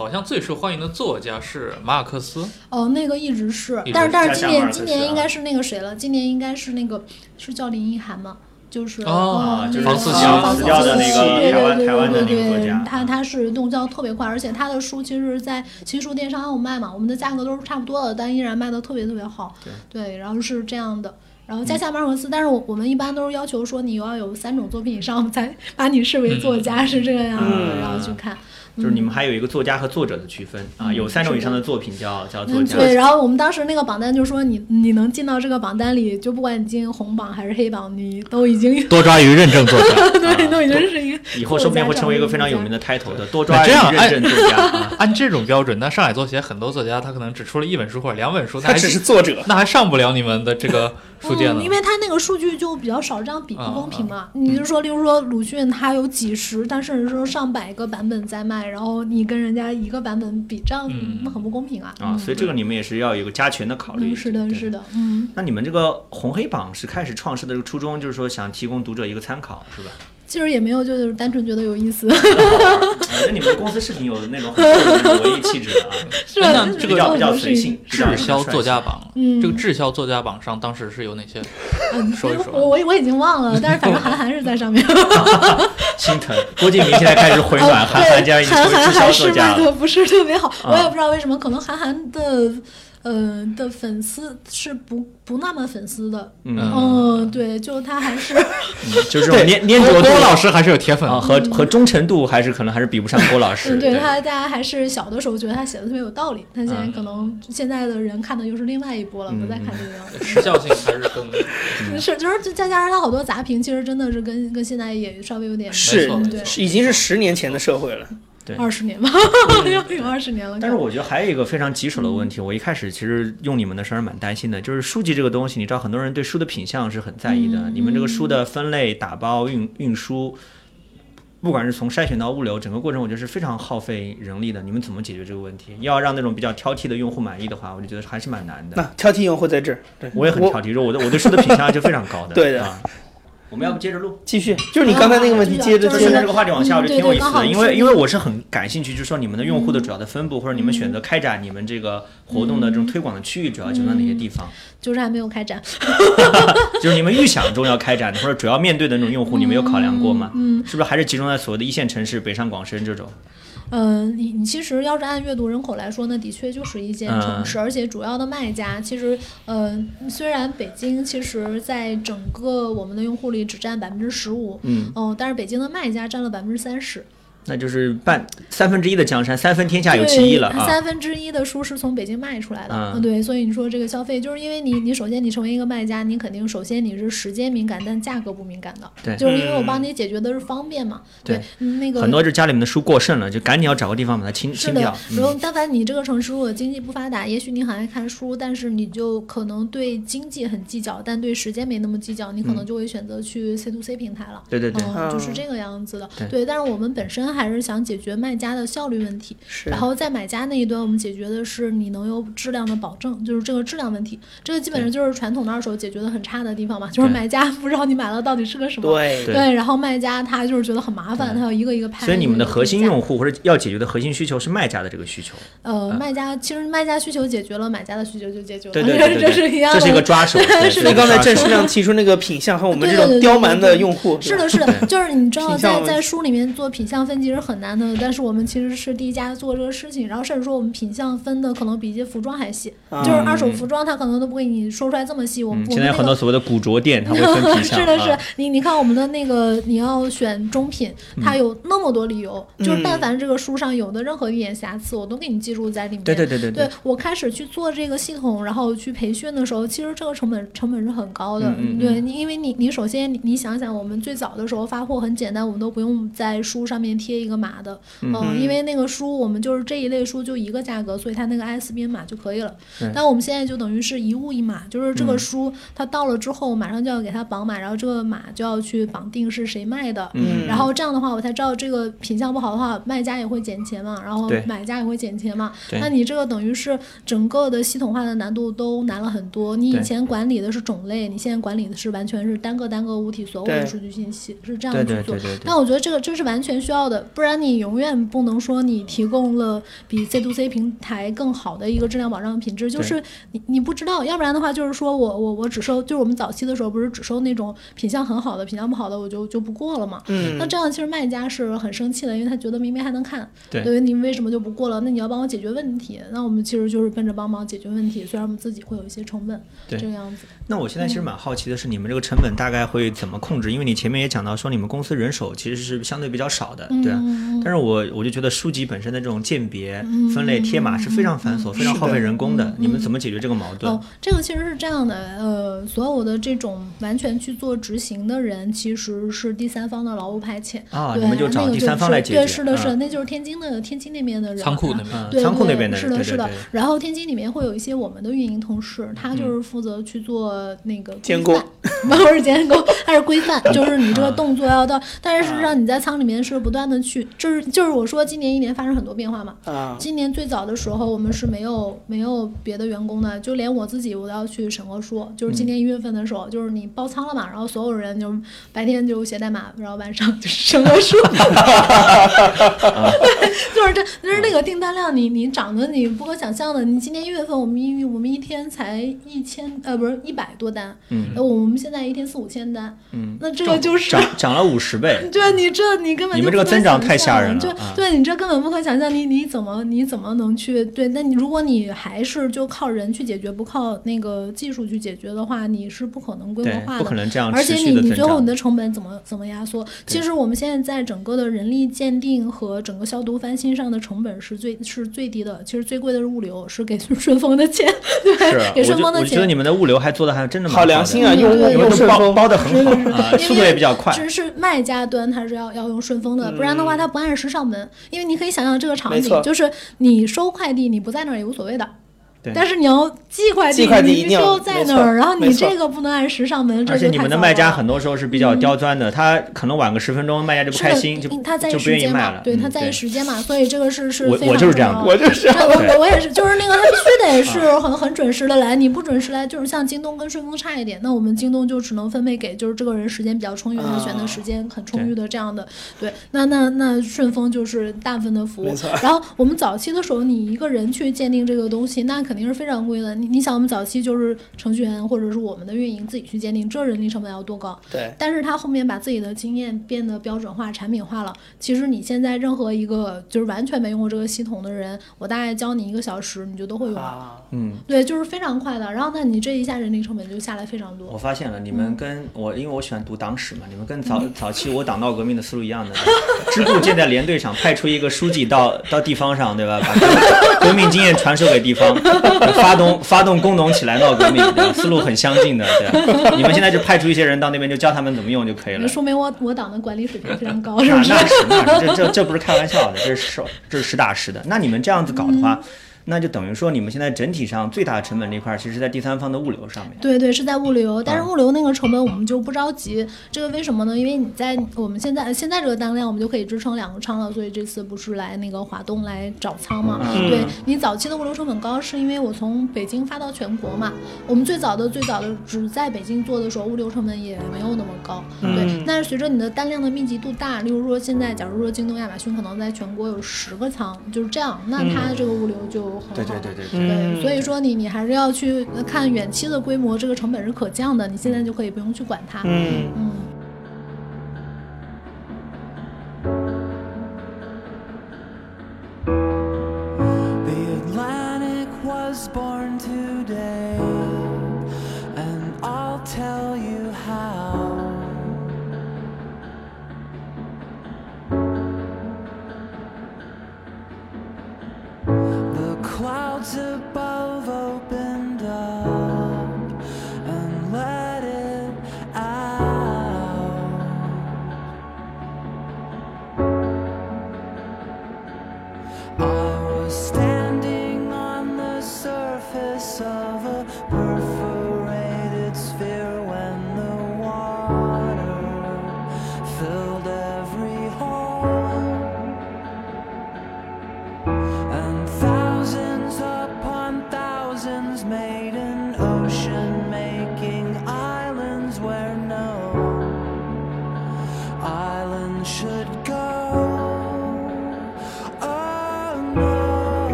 B: 好像最受欢迎的作家是马尔克斯，
A: 哦，那个一直是但是但是今年今年应该是那个谁了？今年应该是那个是叫林奕涵吗？就是
B: 哦
A: 嗯
C: 就是
B: 房思
A: 那个
B: 琪
A: 房思
C: 死掉的那个
A: 对
C: 台湾
A: 对对
C: 台湾的
A: 对对
C: 那个作家
A: 他他是动销特别快，而且他的书其实，在新书电商有卖嘛，我们的价格都是差不多的，但依然卖的特别特别好。
C: 对
A: 然后是这样的。然后加夏马尔克斯，但是我我们一般都是要求说你要有三种作品以上，我们才把你视为作家，是这个样子，
C: 嗯
A: 然后去看。
C: 就是你们还有一个作家和作者的区分啊，有三种以上的作品叫叫作
A: 嗯，
C: 家。
A: 对，然后我们当时那个榜单就说你你能进到这个榜单里，就不管你进红榜还是黑榜，你都已经
B: 多抓鱼认证作家。
A: 对，都已经是一个
C: 以后说不定会成为一个非常有名的 title 的多抓鱼认证作家 啊。
B: 按这种标准，那上海作协很多作家他可能只出了一本书或者两本书，那
D: 他只是作者。
B: 那还上不了你们的这个书店呢
A: 嗯，因。为他那个数据就比较少，这样比不公平嘛。
C: 嗯
A: 你就说，例如说鲁迅，他有几十，但甚至说上百个版本在卖，然后你跟人家一个版本比，这样
B: 嗯
A: 那很不公平啊。
C: 啊，所以这个你们也是要有一个加权的考虑。
A: 嗯，是的，是的，嗯。
C: 那你们这个红黑榜是开始创设的这个初衷，就是说想提供读者一个参考，是吧？
A: 其实也没有，就是单纯觉得有意思，
C: 我觉得你们公司是挺有那种很厚的那种文艺气质的啊，
A: 是吧？
B: 那
A: 就是
C: 比较比较随性，比较
B: 滞销作家榜，
A: 嗯
B: 这个滞销作家榜上当时是有哪些？
A: 嗯，
B: 说一说
A: 我我我已经忘了，但是反正韩寒是在上面。
C: 心疼。郭敬明现在开始回暖，韩寒竟然已经滞销
A: 寒还是
C: 作家了。
A: 卖的不是特别好，
C: 啊
A: 我也不知道为什么，可能韩寒的。呃的粉丝是不不那么粉丝的，
C: 嗯，
A: 嗯，对，就他还是
C: 就是粘粘着
B: 郭郭老师还是有铁粉。
C: 啊，和和忠诚度还是可能还是比不上郭老师。
A: 嗯，对他，大家还是小的时候觉得他写的特别有道理，他现在
C: 嗯
A: 可能现在的人看的又是另外一波了，不再看这个样子。
B: 时效性还是更
A: 是，就是再加上他好多杂评，其实真的是跟跟现在也稍微有点
D: 是
A: 对，
D: 是已经是十年前的社会了。
C: 对
A: 二十年吧，要有二十年了。
C: 但是我觉得还有一个非常棘手的问题，我一开始其实用你们的时候蛮担心的，就是书籍这个东西，你知道很多人对书的品相是很在意的，
A: 嗯
C: 你们这个书的分类、打包、运运输。不管是从筛选到物流，整个过程我觉得是非常耗费人力的。你们怎么解决这个问题？要让那种比较挑剔的用户满意的话，我就觉得还是蛮难的。
D: 那挑剔用户在这儿，对
C: 我也很挑剔，说我的我对书的品相就非常高的。
D: 对的
C: 啊。我们要不接着录？
D: 继续，就是你刚才那个问题，
A: 啊
D: 接着接着
C: 顺着这个话题往下，我觉得挺有意思的，因为因为我是很感兴趣，就是说你们的用户的主要的分布，或者你们选择开展你们这个活动的这种推广的区域，主要集中在哪些地方？
A: 就是还没有开展，
C: 就是你们预想中要开展的，或者主要面对的那种用户，你们有考量过吗？
A: 嗯，
C: 是不是还是集中在所谓的一线城市，北上广深这种？
A: 嗯，你你其实要是按阅读人口来说呢，的确就是一线城市，而且主要的卖家其实，呃，虽然北京其实在整个我们的用户里只占百分之十五，
C: 嗯，
A: 哦，但是北京的卖家占了百分之三十，
C: 那就是半三分之一的江山，三分天下有其一了啊！
A: 三分之一的书是从北京卖出来的，
C: 嗯
A: 对，所以你说这个消费，就是因为你你首先你成为一个卖家，你肯定首先你是时间敏感，但价格不敏感的，
C: 对
A: 就是因为我帮你解决的是方便嘛，
C: 对
A: 嗯那个
C: 很多就家里面的书过剩了，就赶紧要找个地方把它清
A: 是的
C: 清掉。，
A: 然后
C: 嗯，
A: 但凡你这个城市如果经济不发达，也许你很爱看书，但是你就可能对经济很计较，但对时间没那么计较，你可能就会选择去 C to C 平台了。
C: 对对对，
A: 嗯，就是
D: 嗯
A: 这个样子的。
C: 对
A: 但是我们本身还是想解决卖家的效率问题，
D: 是
A: 然后在买家那一端，我们解决的是你能有质量的保证，就是这个质量问题。这个基本上就是传统的二手解决的很差的地方嘛，就是买家不知道你买了到底是个什么。
D: 对
C: 对
A: 对，然后卖家他就是觉得很麻烦，他要一个一个拍。
C: 所以你们的核心用户或者要解决的核心需求是卖家的这个需求。
A: 呃，卖家其实卖家需求解决了，买家的需求就解决了，
C: 对对对对
A: 这是一样的。
C: 这是一个抓手。对
A: 是
D: 所以刚才郑世
C: 这是一个抓手
D: 亮提出那个品相和我们这种
A: 对对对对
D: 刁蛮的用户，
A: 是的，是的，就是你知道在在书里面做品相分其实很难的，但是我们其实是第一家做这个事情，然后甚至说我们品相分的可能比一些服装还细，
D: 啊
A: 就是二手服装它可能都不给你说出来这么细。我们
C: 嗯，现在很多所谓的古着店，它会分品相。
A: 是的，是
C: 啊，
A: 你你看我们的那个，你要选中品，
C: 嗯
A: 它有那么多理由，就是但凡这个书上有的任何一点瑕疵，我都给你记录在里面。
C: 对对对对
A: 对我开始去做这个系统，然后去培训的时候，其实这个成本成本是很高的。
C: 嗯
A: 对，你因为你你首先你你想想，我们最早的时候发货很简单，我们都不用在书上面贴一个码的，嗯，因为那个书我们就是这一类书就一个价格，所以它那个 ISBN 码就可以了。但我们现在就等于是一物一码，就是这个书它到了之后，马上就要给它绑码，然后这个码就要去绑定是谁卖的，
D: 嗯
A: 然后这样的话我才知道这个品相不好的话，卖家也会减钱嘛，然后买家也会减钱嘛。
C: 对
A: 那你这个等于是整个的系统化的难度都难了很多。你以前管理的是种类，你现在管理的是完全是单个单个物体所有的数据信息，是这样去做。
C: 对对对对
A: 但我觉得这个这是完全需要的，不然你永远不能说你提供了比 C to C 平台更好的一个质量保障品质，就是你你不知道，要不然的话就是说我我我只收，就是我们早期的时候不是只收那种品相很好的，品相不好的我就就不过了嘛。
D: 嗯
A: 那这样其实卖家是很生气的，因为他觉得明明还能看，
C: 对
A: 你为什么就不过了？那你要帮我解决问题，那我们其实就是奔着帮忙解决问题，虽然我们自己会有一些成本，
C: 对
A: 这个样子。
C: 那我现在其实蛮好奇的是，你们这个成本大概会怎么控制？因为你前面也讲到说，你们公司人手其实是相对比较少的，对啊。
A: 嗯，
C: 但是我我就觉得书籍本身的这种鉴别、分类、贴码是非常繁琐、非常耗费人工的
A: 嗯。
C: 你们怎么解决这个矛盾
A: 哦？，这个其实是这样的，呃，所有的这种完全去做执行的人，其实是第三方的劳务派遣
C: 啊，你们就找第三方来解决。
A: 对，是的，是的，
C: 嗯
A: 那就是天津的天津那边的人，
B: 仓库那边
C: 嗯
A: 对
C: 仓库那边的人，
A: 是的，是的。然后天津里面会有一些我们的运营同事，他就是负责去做那个
D: 监
A: 规范，不是监工，它是规范，就是你
C: 啊
A: 这个动作要到。但是实际上你在仓里面是不断的去，就是就是我说今年一年发生很多变化嘛。
D: 啊，
A: 今年最早的时候，我们是没有没有别的员工的，就连我自己我都要去审核书。就是今年一月份的时候，就是你爆仓了嘛，然后所有人就白天就写代码，然后晚上就是审核书。就是这，就是那个订单量你，你涨的你不可想象的。你今年一月份，我们一我们一天才一千呃不是一百多单，
C: 嗯
A: 呃我们现在一天四五千单，
C: 嗯，
A: 那这个就是
C: 涨涨了五十倍。
A: 对你这你根本
C: 你们这个增长
A: 想
C: 太吓人了就
A: 对你这根本不可想象，你你怎么你怎么能去对？那你如果你还是就靠人去解决，不靠那个技术去解决的话，你是不可能规模，化的。
C: 不可能这样
A: 而且你。你最后你的成本怎么怎么压缩？其实我们现在在整个的人力鉴定和整个消毒翻新上的成本是最是最低的，其实最贵的是物流，是给顺丰 的钱，对，给顺丰的钱。
C: 我觉得你们的物流还做的还真的
D: 好良心啊，
A: 对
D: 用用顺丰，
C: 包的很好速度也比较快。
A: 只是卖家端他是要要用顺丰的，不然的话他不按时上门。因为你可以想象这个场景，就是你收快递你不在那儿也无所谓的。
C: 对。
A: 但是你要寄快递，
D: 寄快递一定要
A: 你必须要在那儿，然后你这个不能按时上门，这
C: 而且你们的卖家很多时候是比较刁钻的，他可能晚个十分钟，卖家就不开心，就
A: 因他在意
C: 就不愿
A: 时间嘛
C: 意卖了。，
A: 对，
C: 嗯
A: 他在意时间嘛，所以这个是是
C: 我
A: 非常
C: 我就是这样
A: 重要
D: 我就是
A: 这我我我也是，就是那个他必须得是很很准时的来，你不准时来，就是像京东跟顺丰差一点，那我们京东就只能分配给就是这个人时间比较充裕，他选的时间很充裕的这样的，对，那那那顺丰就是大部分的服务，然后我们早期的时候，你一个人去鉴定这个东西，那肯定是非常贵的，你你想我们早期就是程序员或者是我们的运营自己去鉴定，这人力成本要多高？
D: 对，
A: 但是他后面把自己的经验变得标准化、产品化了。其实你现在任何一个就是完全没用过这个系统的人，我大概教你一个小时，你就都会用。
D: 啊，
C: 嗯，
A: 对，就是非常快的。然后那你这一下人力成本就下来非常多。
C: 我发现了，你
A: 嗯
C: 们跟我，因为我喜欢读党史嘛，你们跟早早期我党闹革命的思路一样的，支部建在连队上，派出一个书记到到地方上，对吧？把革革命经验传授给地方，发动发动工农起来闹革命？思路很相近的，对吧。你们现在就派出一些人到那边，就教他们怎么用就可以了
A: 那。说明我我党的管理水平非常高，是不是？
C: 那是那是这这这不是开玩笑的，这是实这是实打实的。那你们这样子搞的话，
A: 嗯
C: 那就等于说你们现在整体上最大的成本这块，其实是在第三方的物流上面。
A: 对对，是在物流，但是
C: 啊
A: 物流那个成本我们就不着急。这个为什么呢？因为你在我们现在现在这个单量，我们就可以支撑两个仓了，所以这次不是来那个华东来找仓嘛？
C: 嗯
A: 对你早期的物流成本高，是因为我从北京发到全国嘛。我们最早的最早的只在北京做的时候，物流成本也没有那么高。对
D: 嗯，
A: 但是随着你的单量的密集度大，例如说现在，假如说京东、亚马逊可能在全国有十个仓，就是这样，那它这个物流就很好。
C: 对对对对对。
A: 所以说你你还是要去看远期的规模，这个成本是可降的，你现在就可以不用去管它。
D: 嗯，
A: 嗯